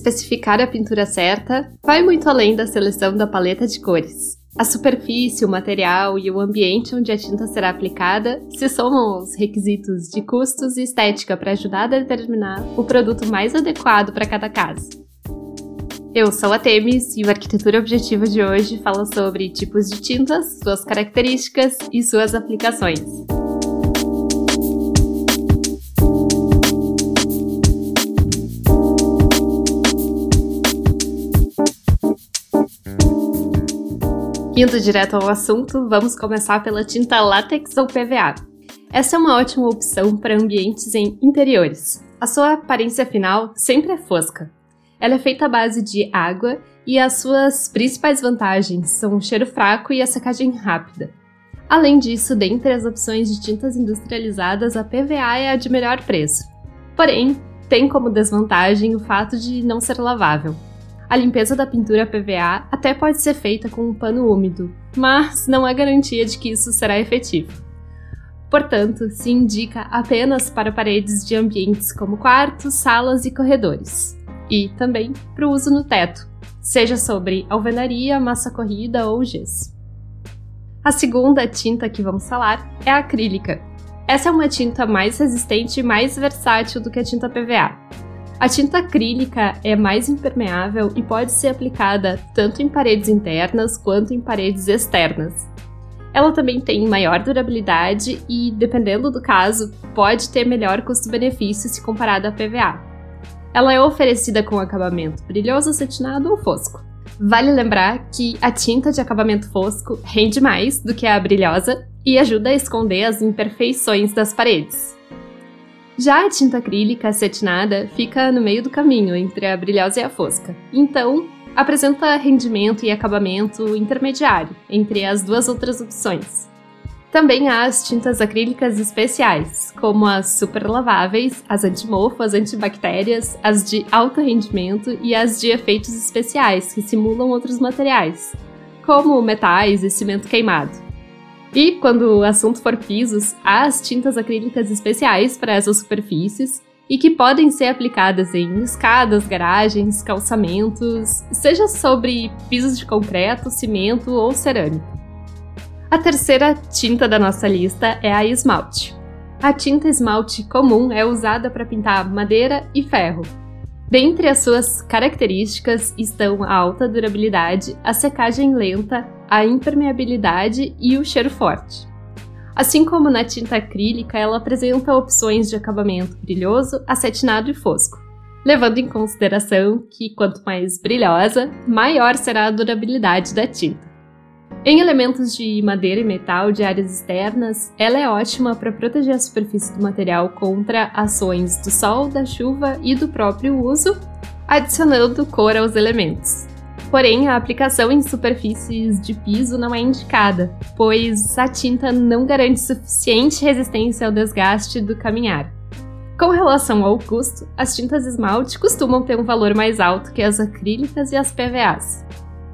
especificar a pintura certa vai muito além da seleção da paleta de cores. A superfície, o material e o ambiente onde a tinta será aplicada se somam aos requisitos de custos e estética para ajudar a determinar o produto mais adequado para cada caso. Eu sou a Temis e o Arquitetura Objetiva de hoje fala sobre tipos de tintas, suas características e suas aplicações. Indo direto ao assunto, vamos começar pela tinta látex ou PVA. Essa é uma ótima opção para ambientes em interiores. A sua aparência final sempre é fosca. Ela é feita à base de água e as suas principais vantagens são o cheiro fraco e a secagem rápida. Além disso, dentre as opções de tintas industrializadas, a PVA é a de melhor preço. Porém, tem como desvantagem o fato de não ser lavável. A limpeza da pintura PVA até pode ser feita com um pano úmido, mas não há garantia de que isso será efetivo. Portanto, se indica apenas para paredes de ambientes como quartos, salas e corredores, e também para o uso no teto, seja sobre alvenaria, massa corrida ou gesso. A segunda tinta que vamos falar é a acrílica. Essa é uma tinta mais resistente e mais versátil do que a tinta PVA. A tinta acrílica é mais impermeável e pode ser aplicada tanto em paredes internas quanto em paredes externas. Ela também tem maior durabilidade e, dependendo do caso, pode ter melhor custo-benefício se comparada à PVA. Ela é oferecida com acabamento brilhoso, acetinado ou fosco. Vale lembrar que a tinta de acabamento fosco rende mais do que a brilhosa e ajuda a esconder as imperfeições das paredes. Já a tinta acrílica acetinada fica no meio do caminho entre a brilhosa e a fosca. Então, apresenta rendimento e acabamento intermediário entre as duas outras opções. Também há as tintas acrílicas especiais, como as superlaváveis, as antimofo, as antibactérias, as de alto rendimento e as de efeitos especiais, que simulam outros materiais, como metais e cimento queimado. E quando o assunto for pisos, há as tintas acrílicas especiais para essas superfícies e que podem ser aplicadas em escadas, garagens, calçamentos, seja sobre pisos de concreto, cimento ou cerâmica. A terceira tinta da nossa lista é a esmalte. A tinta esmalte comum é usada para pintar madeira e ferro. Dentre as suas características estão a alta durabilidade, a secagem lenta, a impermeabilidade e o cheiro forte. Assim como na tinta acrílica, ela apresenta opções de acabamento brilhoso, acetinado e fosco, levando em consideração que quanto mais brilhosa, maior será a durabilidade da tinta. Em elementos de madeira e metal de áreas externas, ela é ótima para proteger a superfície do material contra ações do sol, da chuva e do próprio uso, adicionando cor aos elementos. Porém, a aplicação em superfícies de piso não é indicada, pois a tinta não garante suficiente resistência ao desgaste do caminhar. Com relação ao custo, as tintas esmalte costumam ter um valor mais alto que as acrílicas e as PVAs.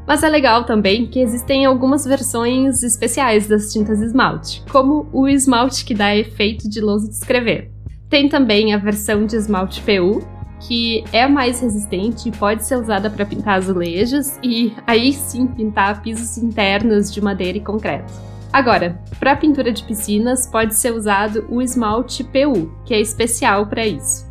Mas é legal também que existem algumas versões especiais das tintas esmalte, como o esmalte que dá efeito de lousa de escrever. Tem também a versão de esmalte PU, que é mais resistente e pode ser usada para pintar azulejos e aí sim pintar pisos internos de madeira e concreto. Agora, para pintura de piscinas pode ser usado o esmalte PU, que é especial para isso.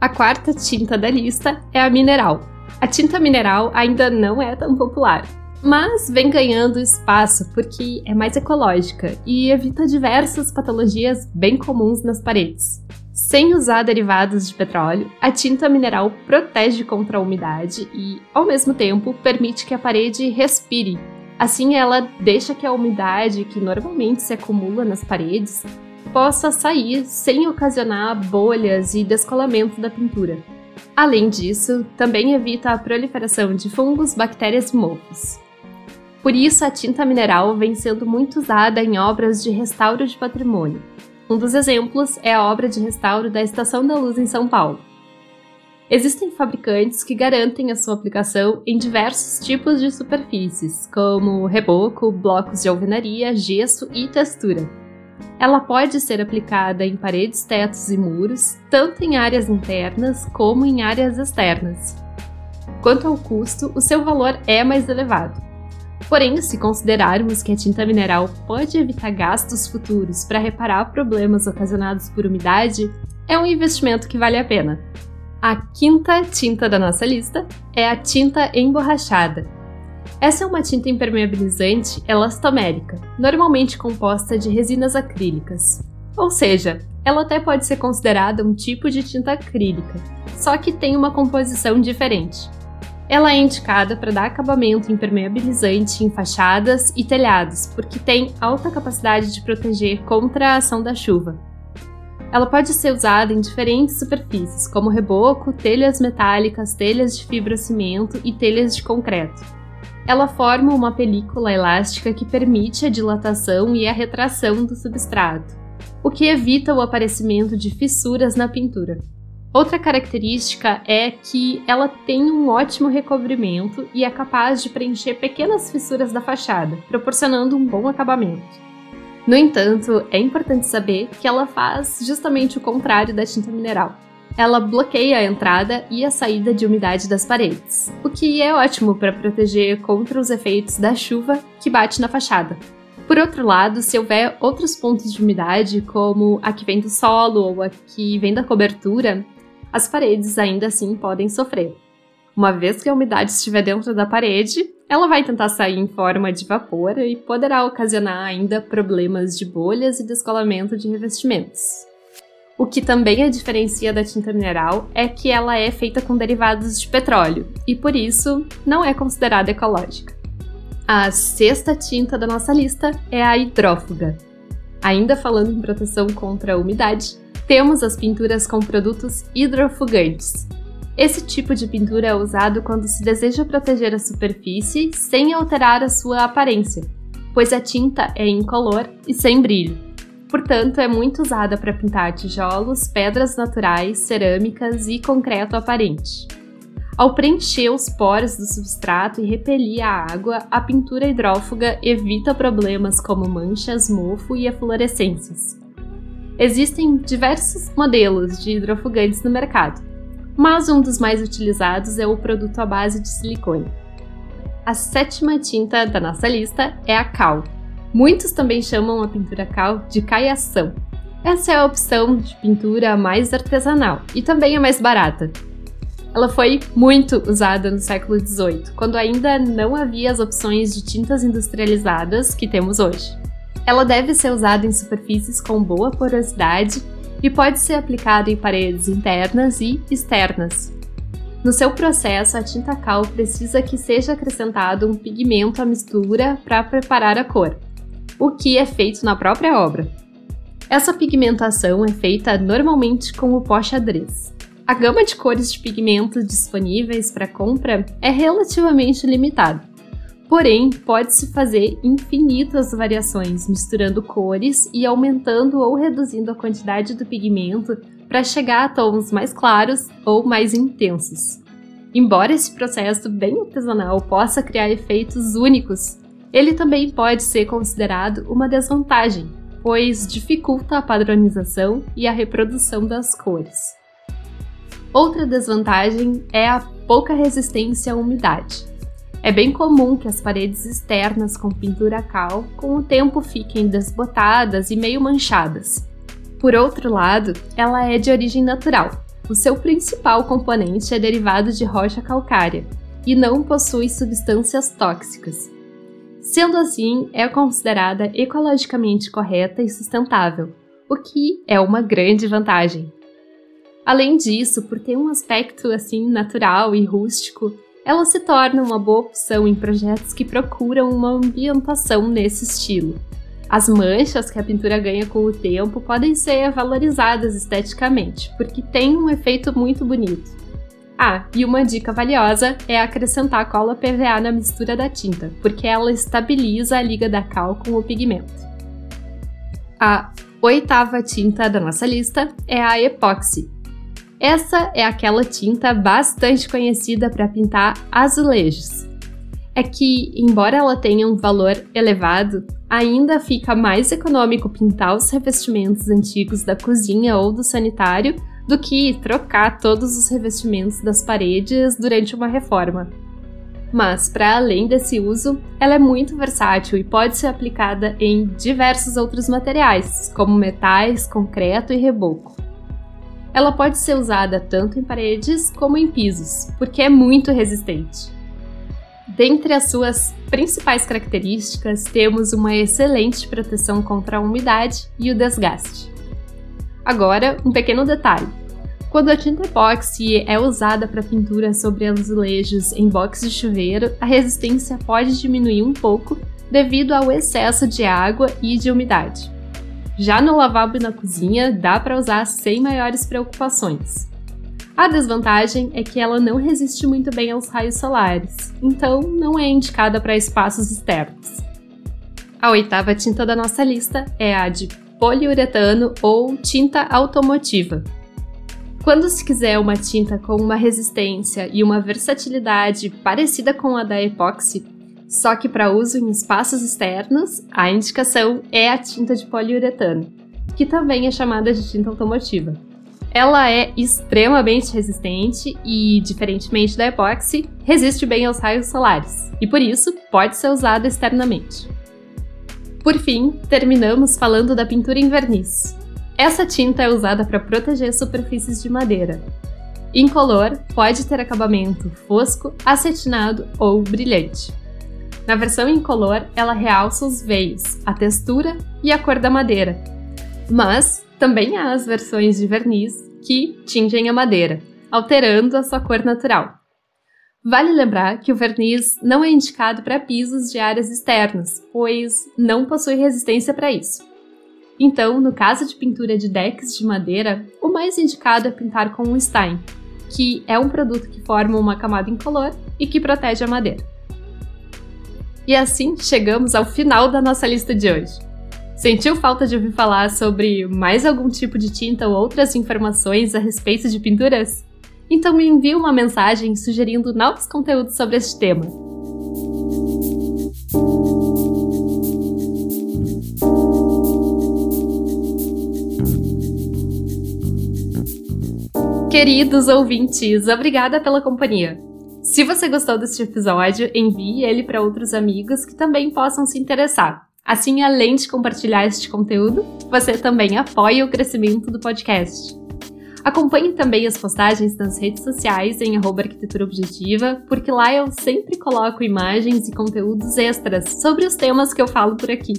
A quarta tinta da lista é a mineral. A tinta mineral ainda não é tão popular, mas vem ganhando espaço porque é mais ecológica e evita diversas patologias bem comuns nas paredes. Sem usar derivados de petróleo, a tinta mineral protege contra a umidade e, ao mesmo tempo, permite que a parede respire. Assim, ela deixa que a umidade que normalmente se acumula nas paredes possa sair sem ocasionar bolhas e descolamento da pintura. Além disso, também evita a proliferação de fungos, bactérias e mofos. Por isso, a tinta mineral vem sendo muito usada em obras de restauro de patrimônio, um dos exemplos é a obra de restauro da Estação da Luz em São Paulo. Existem fabricantes que garantem a sua aplicação em diversos tipos de superfícies, como reboco, blocos de alvenaria, gesso e textura. Ela pode ser aplicada em paredes, tetos e muros, tanto em áreas internas como em áreas externas. Quanto ao custo, o seu valor é mais elevado. Porém, se considerarmos que a tinta mineral pode evitar gastos futuros para reparar problemas ocasionados por umidade, é um investimento que vale a pena. A quinta tinta da nossa lista é a tinta emborrachada. Essa é uma tinta impermeabilizante elastomérica, normalmente composta de resinas acrílicas. Ou seja, ela até pode ser considerada um tipo de tinta acrílica, só que tem uma composição diferente. Ela é indicada para dar acabamento impermeabilizante em fachadas e telhados, porque tem alta capacidade de proteger contra a ação da chuva. Ela pode ser usada em diferentes superfícies, como reboco, telhas metálicas, telhas de fibrocimento e telhas de concreto. Ela forma uma película elástica que permite a dilatação e a retração do substrato, o que evita o aparecimento de fissuras na pintura. Outra característica é que ela tem um ótimo recobrimento e é capaz de preencher pequenas fissuras da fachada, proporcionando um bom acabamento. No entanto, é importante saber que ela faz justamente o contrário da tinta mineral. Ela bloqueia a entrada e a saída de umidade das paredes, o que é ótimo para proteger contra os efeitos da chuva que bate na fachada. Por outro lado, se houver outros pontos de umidade, como a que vem do solo ou a que vem da cobertura, as paredes ainda assim podem sofrer. Uma vez que a umidade estiver dentro da parede, ela vai tentar sair em forma de vapor e poderá ocasionar ainda problemas de bolhas e descolamento de revestimentos. O que também a diferencia da tinta mineral é que ela é feita com derivados de petróleo e por isso não é considerada ecológica. A sexta tinta da nossa lista é a hidrófuga. Ainda falando em proteção contra a umidade, temos as pinturas com produtos hidrofugantes. Esse tipo de pintura é usado quando se deseja proteger a superfície sem alterar a sua aparência, pois a tinta é incolor e sem brilho. Portanto, é muito usada para pintar tijolos, pedras naturais, cerâmicas e concreto aparente. Ao preencher os poros do substrato e repelir a água, a pintura hidrófuga evita problemas como manchas, mofo e eflorescências. Existem diversos modelos de hidrofugantes no mercado, mas um dos mais utilizados é o produto à base de silicone. A sétima tinta da nossa lista é a cal. Muitos também chamam a pintura cal de caiação. Essa é a opção de pintura mais artesanal e também é mais barata. Ela foi muito usada no século XVIII, quando ainda não havia as opções de tintas industrializadas que temos hoje. Ela deve ser usada em superfícies com boa porosidade e pode ser aplicada em paredes internas e externas. No seu processo, a tinta cal precisa que seja acrescentado um pigmento à mistura para preparar a cor, o que é feito na própria obra. Essa pigmentação é feita normalmente com o pó xadrez. A gama de cores de pigmento disponíveis para compra é relativamente limitada. Porém, pode-se fazer infinitas variações, misturando cores e aumentando ou reduzindo a quantidade do pigmento para chegar a tons mais claros ou mais intensos. Embora esse processo bem artesanal possa criar efeitos únicos, ele também pode ser considerado uma desvantagem, pois dificulta a padronização e a reprodução das cores. Outra desvantagem é a pouca resistência à umidade. É bem comum que as paredes externas com pintura cal com o tempo fiquem desbotadas e meio manchadas. Por outro lado, ela é de origem natural. O seu principal componente é derivado de rocha calcária e não possui substâncias tóxicas. Sendo assim, é considerada ecologicamente correta e sustentável, o que é uma grande vantagem. Além disso, por ter um aspecto assim natural e rústico, ela se torna uma boa opção em projetos que procuram uma ambientação nesse estilo. As manchas que a pintura ganha com o tempo podem ser valorizadas esteticamente, porque tem um efeito muito bonito. Ah, e uma dica valiosa é acrescentar cola PVA na mistura da tinta, porque ela estabiliza a liga da cal com o pigmento. A oitava tinta da nossa lista é a epóxi, essa é aquela tinta bastante conhecida para pintar azulejos. é que, embora ela tenha um valor elevado, ainda fica mais econômico pintar os revestimentos antigos da cozinha ou do sanitário do que trocar todos os revestimentos das paredes durante uma reforma. Mas, para além desse uso, ela é muito versátil e pode ser aplicada em diversos outros materiais, como metais, concreto e reboco. Ela pode ser usada tanto em paredes como em pisos, porque é muito resistente. Dentre as suas principais características, temos uma excelente proteção contra a umidade e o desgaste. Agora, um pequeno detalhe. Quando a tinta epóxi é usada para pintura sobre azulejos em box de chuveiro, a resistência pode diminuir um pouco devido ao excesso de água e de umidade. Já no lavabo e na cozinha, dá para usar sem maiores preocupações. A desvantagem é que ela não resiste muito bem aos raios solares, então não é indicada para espaços externos. A oitava tinta da nossa lista é a de poliuretano ou tinta automotiva, quando se quiser uma tinta com uma resistência e uma versatilidade parecida com a da epóxi, só que para uso em espaços externos, a indicação é a tinta de poliuretano, que também é chamada de tinta automotiva. Ela é extremamente resistente e, diferentemente da epóxi, resiste bem aos raios solares e por isso pode ser usada externamente. Por fim, terminamos falando da pintura em verniz, essa tinta é usada para proteger superfícies de madeira. Incolor pode ter acabamento fosco, acetinado ou brilhante. Na versão incolor, ela realça os veios, a textura e a cor da madeira. Mas também há as versões de verniz que tingem a madeira, alterando a sua cor natural. Vale lembrar que o verniz não é indicado para pisos de áreas externas, pois não possui resistência para isso. Então, no caso de pintura de decks de madeira, o mais indicado é pintar com um Stein, que é um produto que forma uma camada incolor e que protege a madeira. E assim chegamos ao final da nossa lista de hoje. Sentiu falta de ouvir falar sobre mais algum tipo de tinta ou outras informações a respeito de pinturas? Então me envie uma mensagem sugerindo novos conteúdos sobre este tema. Queridos ouvintes, obrigada pela companhia. Se você gostou deste episódio, envie ele para outros amigos que também possam se interessar. Assim, além de compartilhar este conteúdo, você também apoia o crescimento do podcast. Acompanhe também as postagens nas redes sociais em arquitetura objetiva, porque lá eu sempre coloco imagens e conteúdos extras sobre os temas que eu falo por aqui.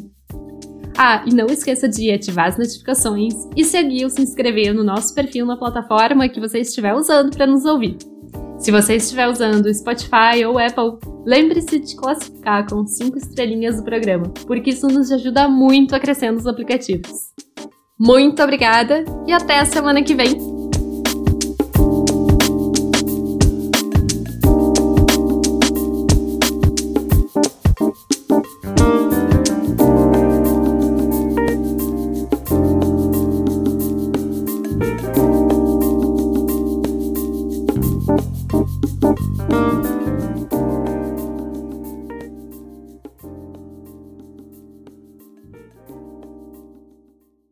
Ah, e não esqueça de ativar as notificações e seguir ou se inscrever no nosso perfil na plataforma que você estiver usando para nos ouvir. Se você estiver usando Spotify ou Apple, lembre-se de classificar com 5 estrelinhas do programa, porque isso nos ajuda muito a crescer nos aplicativos. Muito obrigada e até a semana que vem!